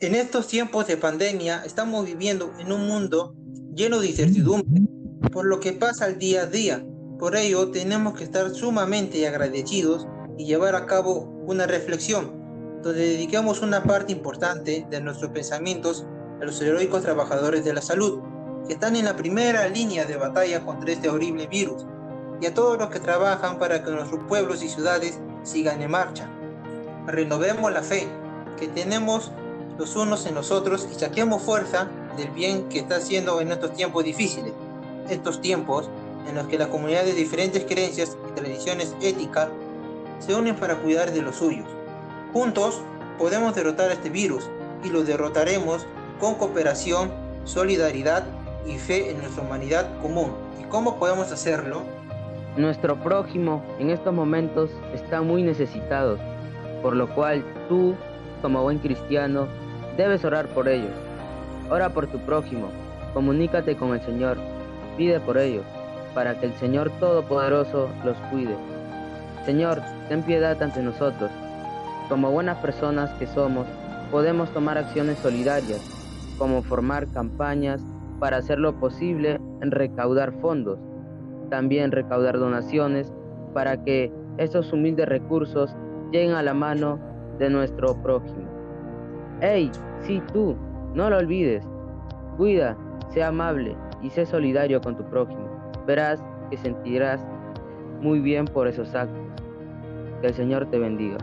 En estos tiempos de pandemia estamos viviendo en un mundo lleno de incertidumbre por lo que pasa el día a día. Por ello tenemos que estar sumamente agradecidos y llevar a cabo una reflexión donde dediquemos una parte importante de nuestros pensamientos a los heroicos trabajadores de la salud, que están en la primera línea de batalla contra este horrible virus, y a todos los que trabajan para que nuestros pueblos y ciudades sigan en marcha. Renovemos la fe que tenemos los unos en los otros y saquemos fuerza del bien que está haciendo en estos tiempos difíciles, estos tiempos en los que las comunidades de diferentes creencias y tradiciones éticas se unen para cuidar de los suyos. Juntos podemos derrotar este virus y lo derrotaremos con cooperación, solidaridad y fe en nuestra humanidad común. ¿Y cómo podemos hacerlo? Nuestro prójimo en estos momentos está muy necesitado, por lo cual tú, como buen cristiano, debes orar por ellos. Ora por tu prójimo, comunícate con el Señor, pide por ellos, para que el Señor Todopoderoso los cuide. Señor, ten piedad ante nosotros como buenas personas que somos, podemos tomar acciones solidarias, como formar campañas para hacer lo posible en recaudar fondos, también recaudar donaciones para que esos humildes recursos lleguen a la mano de nuestro prójimo. ¡Hey! Sí, tú, no lo olvides. Cuida, sea amable y sé solidario con tu prójimo. Verás que sentirás muy bien por esos actos. Que el Señor te bendiga.